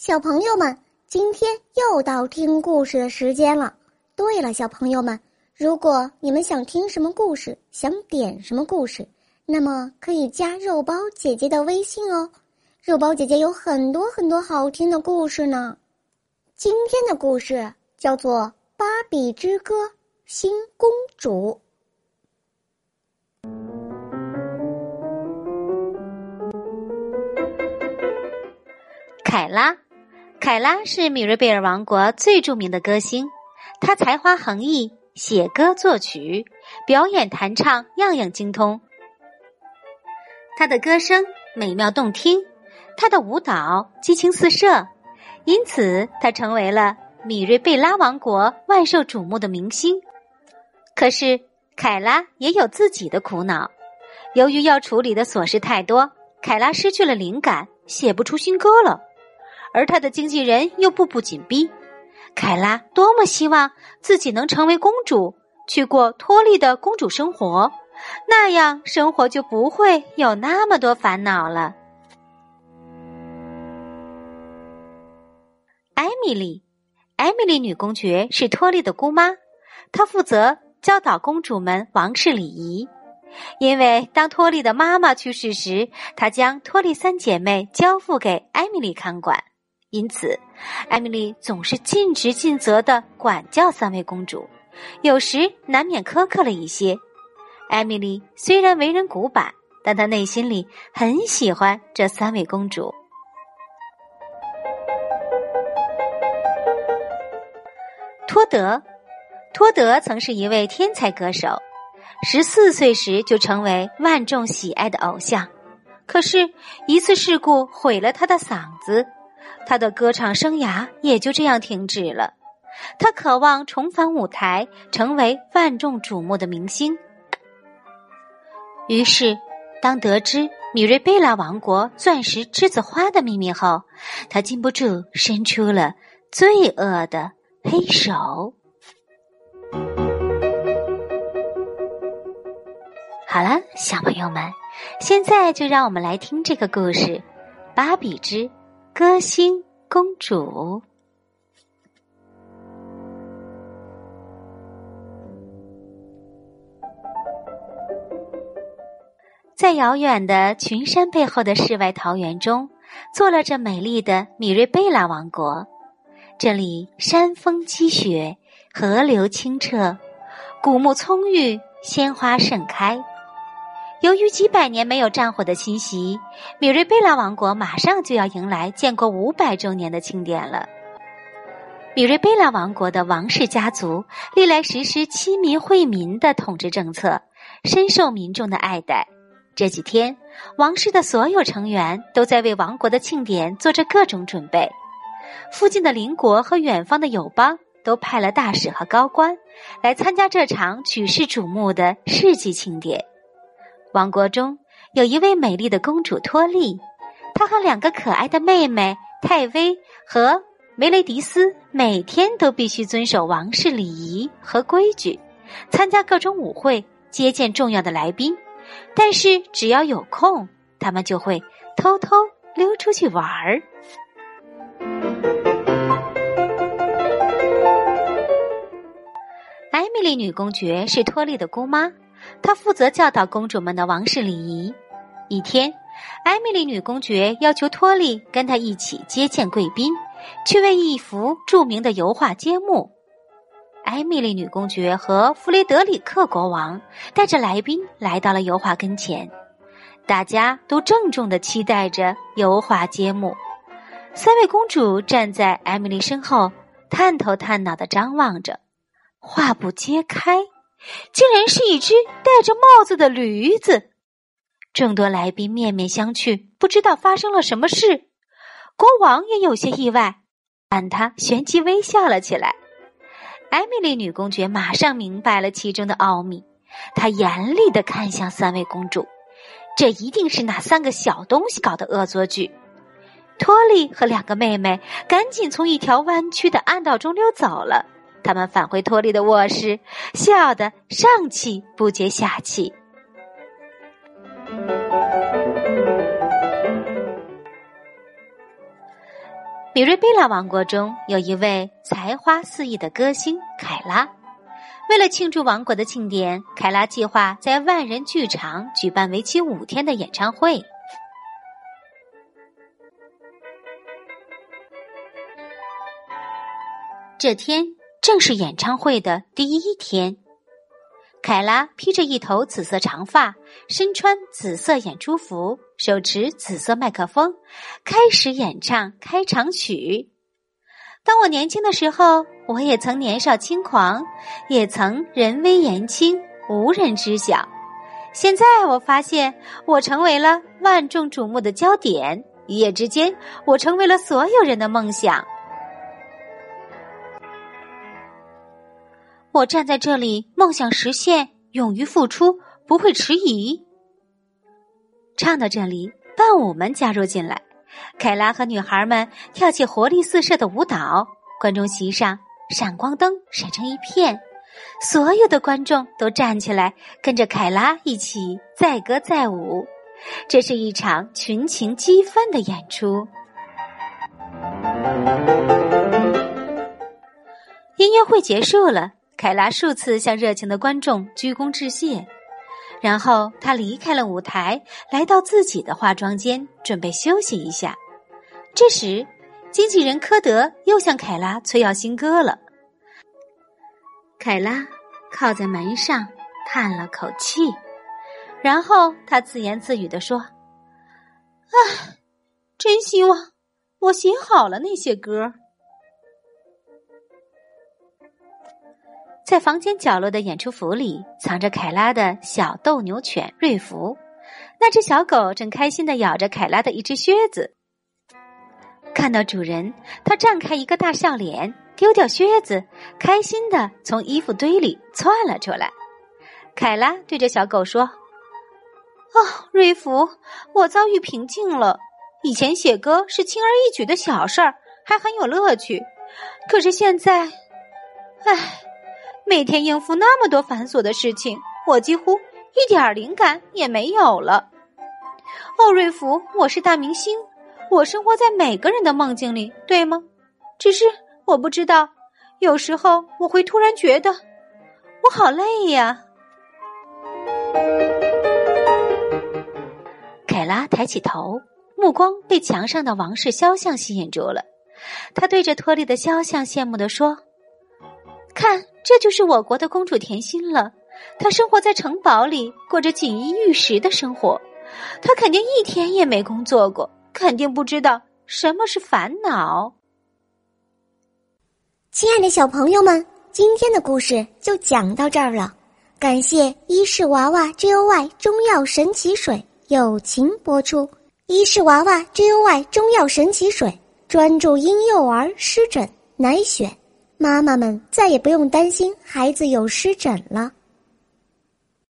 小朋友们，今天又到听故事的时间了。对了，小朋友们，如果你们想听什么故事，想点什么故事，那么可以加肉包姐姐的微信哦。肉包姐姐有很多很多好听的故事呢。今天的故事叫做《芭比之歌：新公主》。凯拉。凯拉是米瑞贝尔王国最著名的歌星，她才华横溢，写歌作曲、表演弹唱样样精通。她的歌声美妙动听，她的舞蹈激情四射，因此她成为了米瑞贝拉王国万受瞩目的明星。可是凯拉也有自己的苦恼，由于要处理的琐事太多，凯拉失去了灵感，写不出新歌了。而他的经纪人又步步紧逼，凯拉多么希望自己能成为公主，去过托利的公主生活，那样生活就不会有那么多烦恼了。艾米丽，艾米丽女公爵是托利的姑妈，她负责教导公主们王室礼仪。因为当托利的妈妈去世时，她将托利三姐妹交付给艾米丽看管。因此，艾米丽总是尽职尽责的管教三位公主，有时难免苛刻了一些。艾米丽虽然为人古板，但她内心里很喜欢这三位公主。托德，托德曾是一位天才歌手，十四岁时就成为万众喜爱的偶像，可是，一次事故毁了他的嗓子。他的歌唱生涯也就这样停止了。他渴望重返舞台，成为万众瞩目的明星。于是，当得知米瑞贝拉王国钻石栀子花的秘密后，他禁不住伸出了罪恶的黑手。好了，小朋友们，现在就让我们来听这个故事《芭比之》。歌星公主，在遥远的群山背后的世外桃源中，坐落着美丽的米瑞贝拉王国。这里山峰积雪，河流清澈，古木葱郁，鲜花盛开。由于几百年没有战火的侵袭，米瑞贝拉王国马上就要迎来建国五百周年的庆典了。米瑞贝拉王国的王室家族历来实施亲民惠民的统治政策，深受民众的爱戴。这几天，王室的所有成员都在为王国的庆典做着各种准备。附近的邻国和远方的友邦都派了大使和高官来参加这场举世瞩目的世纪庆典。王国中有一位美丽的公主托利，她和两个可爱的妹妹泰薇和梅雷迪斯每天都必须遵守王室礼仪和规矩，参加各种舞会，接见重要的来宾。但是只要有空，他们就会偷偷溜出去玩儿。艾米丽女公爵是托利的姑妈。她负责教导公主们的王室礼仪。一天，艾米丽女公爵要求托利跟她一起接见贵宾，去为一幅著名的油画揭幕。艾米丽女公爵和弗雷德里克国王带着来宾来到了油画跟前，大家都郑重的期待着油画揭幕。三位公主站在艾米丽身后，探头探脑的张望着，画布揭开。竟然是一只戴着帽子的驴子！众多来宾面面相觑，不知道发生了什么事。国王也有些意外，但他旋即微笑了起来。艾米丽女公爵马上明白了其中的奥秘，她严厉的看向三位公主：“这一定是那三个小东西搞的恶作剧。”托利和两个妹妹赶紧从一条弯曲的暗道中溜走了。他们返回托利的卧室，笑得上气不接下气。米瑞贝拉王国中有一位才华四溢的歌星凯拉。为了庆祝王国的庆典，凯拉计划在万人剧场举办为期五天的演唱会。这天正是演唱会的第一天。凯拉披着一头紫色长发，身穿紫色演出服，手持紫色麦克风，开始演唱开场曲。当我年轻的时候，我也曾年少轻狂，也曾人微言轻，无人知晓。现在我发现，我成为了万众瞩目的焦点。一夜之间，我成为了所有人的梦想。我站在这里，梦想实现，勇于付出，不会迟疑。唱到这里，伴舞们加入进来，凯拉和女孩们跳起活力四射的舞蹈。观众席上闪光灯闪成一片，所有的观众都站起来，跟着凯拉一起载歌载舞。这是一场群情激奋的演出。音乐会结束了。凯拉数次向热情的观众鞠躬致谢，然后他离开了舞台，来到自己的化妆间，准备休息一下。这时，经纪人科德又向凯拉催要新歌了。凯拉靠在门上，叹了口气，然后他自言自语的说：“唉，真希望我写好了那些歌。”在房间角落的演出服里，藏着凯拉的小斗牛犬瑞福。那只小狗正开心的咬着凯拉的一只靴子。看到主人，它绽开一个大笑脸，丢掉靴子，开心的从衣服堆里窜了出来。凯拉对着小狗说：“哦，瑞福，我遭遇瓶颈了。以前写歌是轻而易举的小事儿，还很有乐趣。可是现在，唉。”每天应付那么多繁琐的事情，我几乎一点灵感也没有了。奥，瑞弗，我是大明星，我生活在每个人的梦境里，对吗？只是我不知道，有时候我会突然觉得我好累呀。凯拉抬起头，目光被墙上的王室肖像吸引住了。他对着托利的肖像羡慕的说：“看。”这就是我国的公主甜心了，她生活在城堡里，过着锦衣玉食的生活。她肯定一天也没工作过，肯定不知道什么是烦恼。亲爱的小朋友们，今天的故事就讲到这儿了。感谢伊氏娃娃 J O Y 中药神奇水友情播出。伊氏娃娃 J O Y 中药神奇水专注婴幼儿湿疹，奶选。妈妈们再也不用担心孩子有湿疹了。